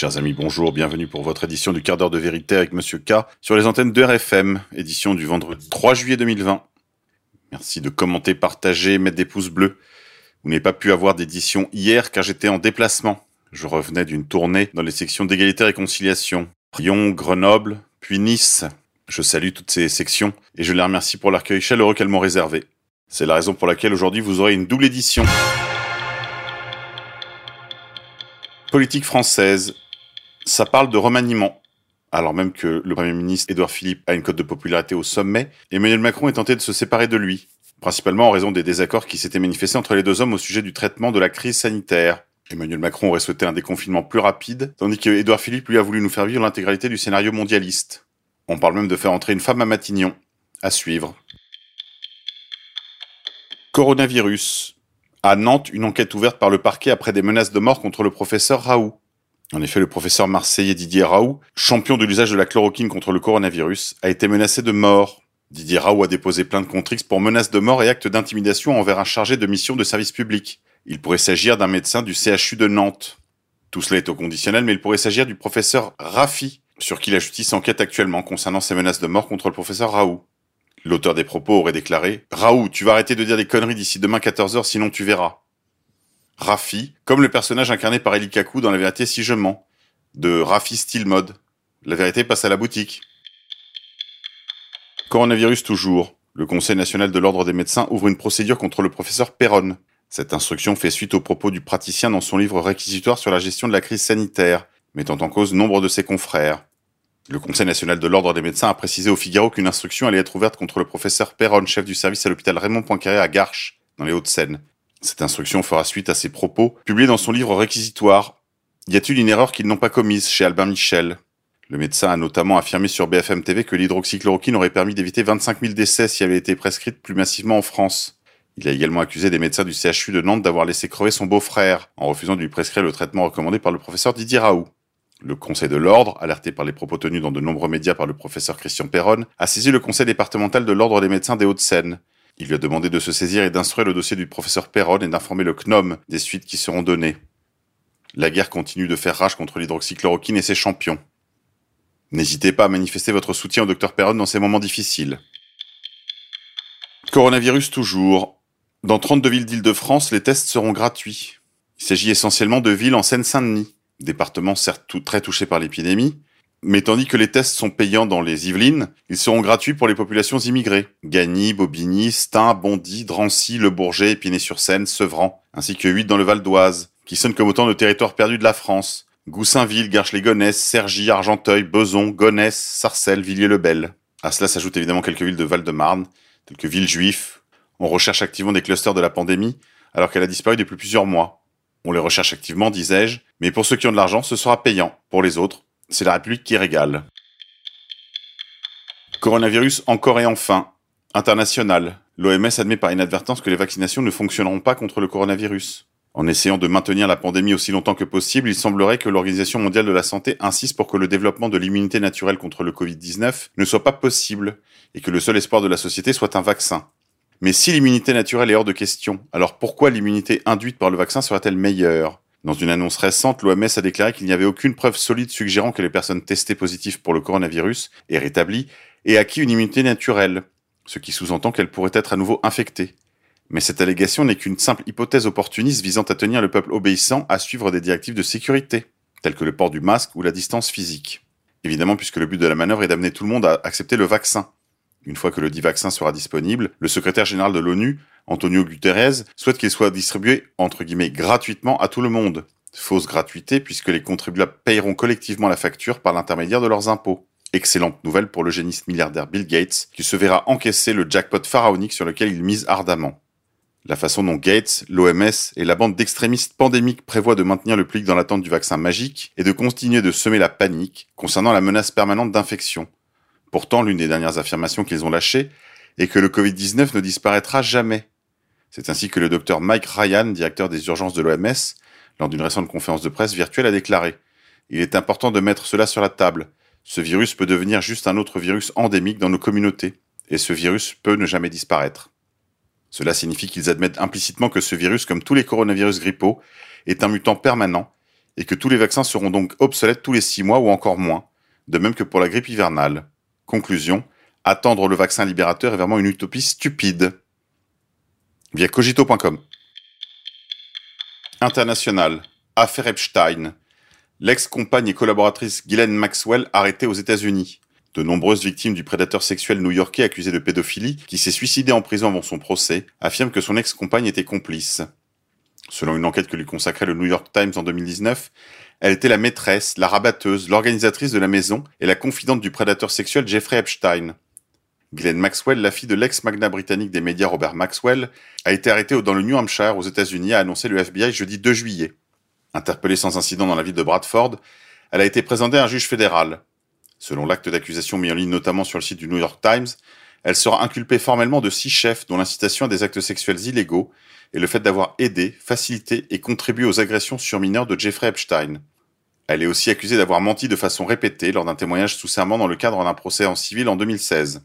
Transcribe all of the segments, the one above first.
Chers amis, bonjour, bienvenue pour votre édition du quart d'heure de vérité avec Monsieur K sur les antennes de RFM, édition du vendredi 3 juillet 2020. Merci de commenter, partager, mettre des pouces bleus. Vous n'avez pas pu avoir d'édition hier car j'étais en déplacement. Je revenais d'une tournée dans les sections d'égalité et réconciliation. Lyon, Grenoble, puis Nice. Je salue toutes ces sections et je les remercie pour l'accueil chaleureux qu'elles m'ont réservé. C'est la raison pour laquelle aujourd'hui vous aurez une double édition. Politique française, ça parle de remaniement. Alors même que le Premier ministre Édouard Philippe a une cote de popularité au sommet, Emmanuel Macron est tenté de se séparer de lui, principalement en raison des désaccords qui s'étaient manifestés entre les deux hommes au sujet du traitement de la crise sanitaire. Emmanuel Macron aurait souhaité un déconfinement plus rapide, tandis que Édouard Philippe lui a voulu nous faire vivre l'intégralité du scénario mondialiste. On parle même de faire entrer une femme à Matignon. À suivre. Coronavirus. À Nantes, une enquête ouverte par le parquet après des menaces de mort contre le professeur Raoult. En effet, le professeur marseillais Didier Raoult, champion de l'usage de la chloroquine contre le coronavirus, a été menacé de mort. Didier Raoult a déposé plainte contre X pour menace de mort et acte d'intimidation envers un chargé de mission de service public. Il pourrait s'agir d'un médecin du CHU de Nantes. Tout cela est au conditionnel, mais il pourrait s'agir du professeur Raffi, sur qui la justice enquête actuellement concernant ces menaces de mort contre le professeur Raoult. L'auteur des propos aurait déclaré Raoult, tu vas arrêter de dire des conneries d'ici demain 14h, sinon tu verras. Rafi, comme le personnage incarné par Eli Kaku dans La vérité si je mens, de Rafi Style. La vérité passe à la boutique. Coronavirus toujours. Le Conseil national de l'ordre des médecins ouvre une procédure contre le professeur Perron. Cette instruction fait suite aux propos du praticien dans son livre réquisitoire sur la gestion de la crise sanitaire, mettant en cause nombre de ses confrères. Le Conseil national de l'ordre des médecins a précisé au Figaro qu'une instruction allait être ouverte contre le professeur Perron, chef du service à l'hôpital Raymond Poincaré à Garches, dans les Hauts-de-Seine. Cette instruction fera suite à ses propos, publiés dans son livre réquisitoire. Y a-t-il une erreur qu'ils n'ont pas commise chez Albin Michel? Le médecin a notamment affirmé sur BFM TV que l'hydroxychloroquine aurait permis d'éviter 25 000 décès si elle avait été prescrite plus massivement en France. Il a également accusé des médecins du CHU de Nantes d'avoir laissé crever son beau-frère en refusant de lui prescrire le traitement recommandé par le professeur Didier Raoult. Le Conseil de l'Ordre, alerté par les propos tenus dans de nombreux médias par le professeur Christian Perron, a saisi le Conseil départemental de l'Ordre des médecins des Hauts-de-Seine. Il lui a demandé de se saisir et d'instruire le dossier du professeur Perron et d'informer le CNOM des suites qui seront données. La guerre continue de faire rage contre l'hydroxychloroquine et ses champions. N'hésitez pas à manifester votre soutien au docteur Perron dans ces moments difficiles. Coronavirus toujours. Dans 32 villes d'Île-de-France, les tests seront gratuits. Il s'agit essentiellement de villes en Seine-Saint-Denis département certes très touché par l'épidémie, mais tandis que les tests sont payants dans les Yvelines, ils seront gratuits pour les populations immigrées. Gagny, Bobigny, Stein, Bondy, Drancy, Le Bourget, Épinay-sur-Seine, Sevran, ainsi que 8 dans le Val d'Oise, qui sonnent comme autant de territoires perdus de la France. Goussainville, Garches-les-Gonesse, Cergy, Argenteuil, Beson, Gonesse, Sarcelles, Villiers-le-Bel. À cela s'ajoutent évidemment quelques villes de Val-de-Marne, telles que Villejuif. On recherche activement des clusters de la pandémie, alors qu'elle a disparu depuis plusieurs mois. On les recherche activement, disais-je, mais pour ceux qui ont de l'argent, ce sera payant. Pour les autres, c'est la République qui régale. Coronavirus encore et enfin. International. L'OMS admet par inadvertance que les vaccinations ne fonctionneront pas contre le coronavirus. En essayant de maintenir la pandémie aussi longtemps que possible, il semblerait que l'Organisation mondiale de la santé insiste pour que le développement de l'immunité naturelle contre le Covid-19 ne soit pas possible et que le seul espoir de la société soit un vaccin. Mais si l'immunité naturelle est hors de question, alors pourquoi l'immunité induite par le vaccin serait-elle meilleure? Dans une annonce récente, l'OMS a déclaré qu'il n'y avait aucune preuve solide suggérant que les personnes testées positives pour le coronavirus et rétablies aient acquis une immunité naturelle, ce qui sous-entend qu'elles pourraient être à nouveau infectées. Mais cette allégation n'est qu'une simple hypothèse opportuniste visant à tenir le peuple obéissant à suivre des directives de sécurité, telles que le port du masque ou la distance physique. Évidemment, puisque le but de la manœuvre est d'amener tout le monde à accepter le vaccin, une fois que le dit vaccin sera disponible, le secrétaire général de l'ONU, Antonio Guterres, souhaite qu'il soit distribué, entre guillemets, gratuitement à tout le monde. Fausse gratuité puisque les contribuables payeront collectivement la facture par l'intermédiaire de leurs impôts. Excellente nouvelle pour le géniste milliardaire Bill Gates, qui se verra encaisser le jackpot pharaonique sur lequel il mise ardemment. La façon dont Gates, l'OMS et la bande d'extrémistes pandémiques prévoient de maintenir le public dans l'attente du vaccin magique et de continuer de semer la panique concernant la menace permanente d'infection, Pourtant, l'une des dernières affirmations qu'ils ont lâchées est que le Covid-19 ne disparaîtra jamais. C'est ainsi que le docteur Mike Ryan, directeur des urgences de l'OMS, lors d'une récente conférence de presse virtuelle, a déclaré Il est important de mettre cela sur la table. Ce virus peut devenir juste un autre virus endémique dans nos communautés, et ce virus peut ne jamais disparaître. Cela signifie qu'ils admettent implicitement que ce virus, comme tous les coronavirus grippaux, est un mutant permanent et que tous les vaccins seront donc obsolètes tous les six mois ou encore moins, de même que pour la grippe hivernale. Conclusion, attendre le vaccin libérateur est vraiment une utopie stupide. Via cogito.com. International. Affaire Epstein. L'ex-compagne et collaboratrice Ghislaine Maxwell arrêtée aux États-Unis. De nombreuses victimes du prédateur sexuel new-yorkais accusé de pédophilie, qui s'est suicidé en prison avant son procès, affirment que son ex-compagne était complice. Selon une enquête que lui consacrait le New York Times en 2019, elle était la maîtresse, la rabatteuse, l'organisatrice de la maison et la confidente du prédateur sexuel Jeffrey Epstein. Glenn Maxwell, la fille de l'ex-magnat britannique des médias Robert Maxwell, a été arrêtée dans le New Hampshire aux États-Unis, a annoncé le FBI jeudi 2 juillet. Interpellée sans incident dans la ville de Bradford, elle a été présentée à un juge fédéral. Selon l'acte d'accusation mis en ligne notamment sur le site du New York Times, elle sera inculpée formellement de six chefs dont l'incitation à des actes sexuels illégaux et le fait d'avoir aidé, facilité et contribué aux agressions sur mineurs de Jeffrey Epstein. Elle est aussi accusée d'avoir menti de façon répétée lors d'un témoignage sous serment dans le cadre d'un procès en civil en 2016.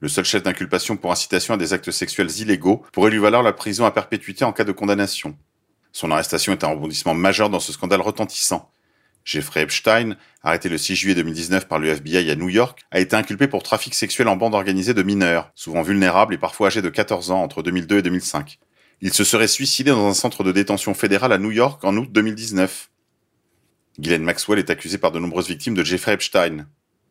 Le seul chef d'inculpation pour incitation à des actes sexuels illégaux pourrait lui valoir la prison à perpétuité en cas de condamnation. Son arrestation est un rebondissement majeur dans ce scandale retentissant. Jeffrey Epstein, arrêté le 6 juillet 2019 par le FBI à New York, a été inculpé pour trafic sexuel en bande organisée de mineurs, souvent vulnérables et parfois âgés de 14 ans entre 2002 et 2005. Il se serait suicidé dans un centre de détention fédéral à New York en août 2019. Ghislaine Maxwell est accusée par de nombreuses victimes de Jeffrey Epstein.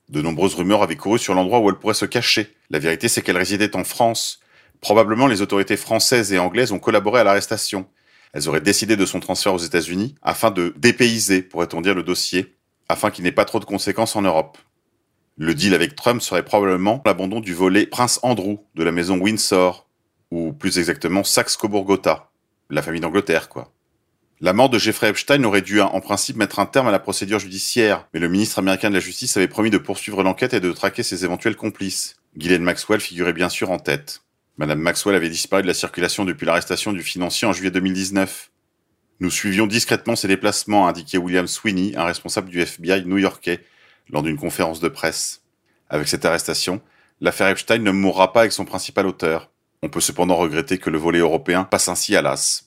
De nombreuses rumeurs avaient couru sur l'endroit où elle pourrait se cacher. La vérité, c'est qu'elle résidait en France. Probablement, les autorités françaises et anglaises ont collaboré à l'arrestation. Elles auraient décidé de son transfert aux États-Unis afin de dépayser, pourrait-on dire, le dossier, afin qu'il n'ait pas trop de conséquences en Europe. Le deal avec Trump serait probablement l'abandon du volet Prince Andrew de la maison Windsor, ou plus exactement Saxe-Coburg-Gotha, la famille d'Angleterre, quoi. La mort de Jeffrey Epstein aurait dû en principe mettre un terme à la procédure judiciaire, mais le ministre américain de la Justice avait promis de poursuivre l'enquête et de traquer ses éventuels complices. Ghislaine Maxwell figurait bien sûr en tête. Madame Maxwell avait disparu de la circulation depuis l'arrestation du financier en juillet 2019. Nous suivions discrètement ses déplacements, a indiqué William Sweeney, un responsable du FBI new-yorkais, lors d'une conférence de presse. Avec cette arrestation, l'affaire Epstein ne mourra pas avec son principal auteur. On peut cependant regretter que le volet européen passe ainsi à l'as.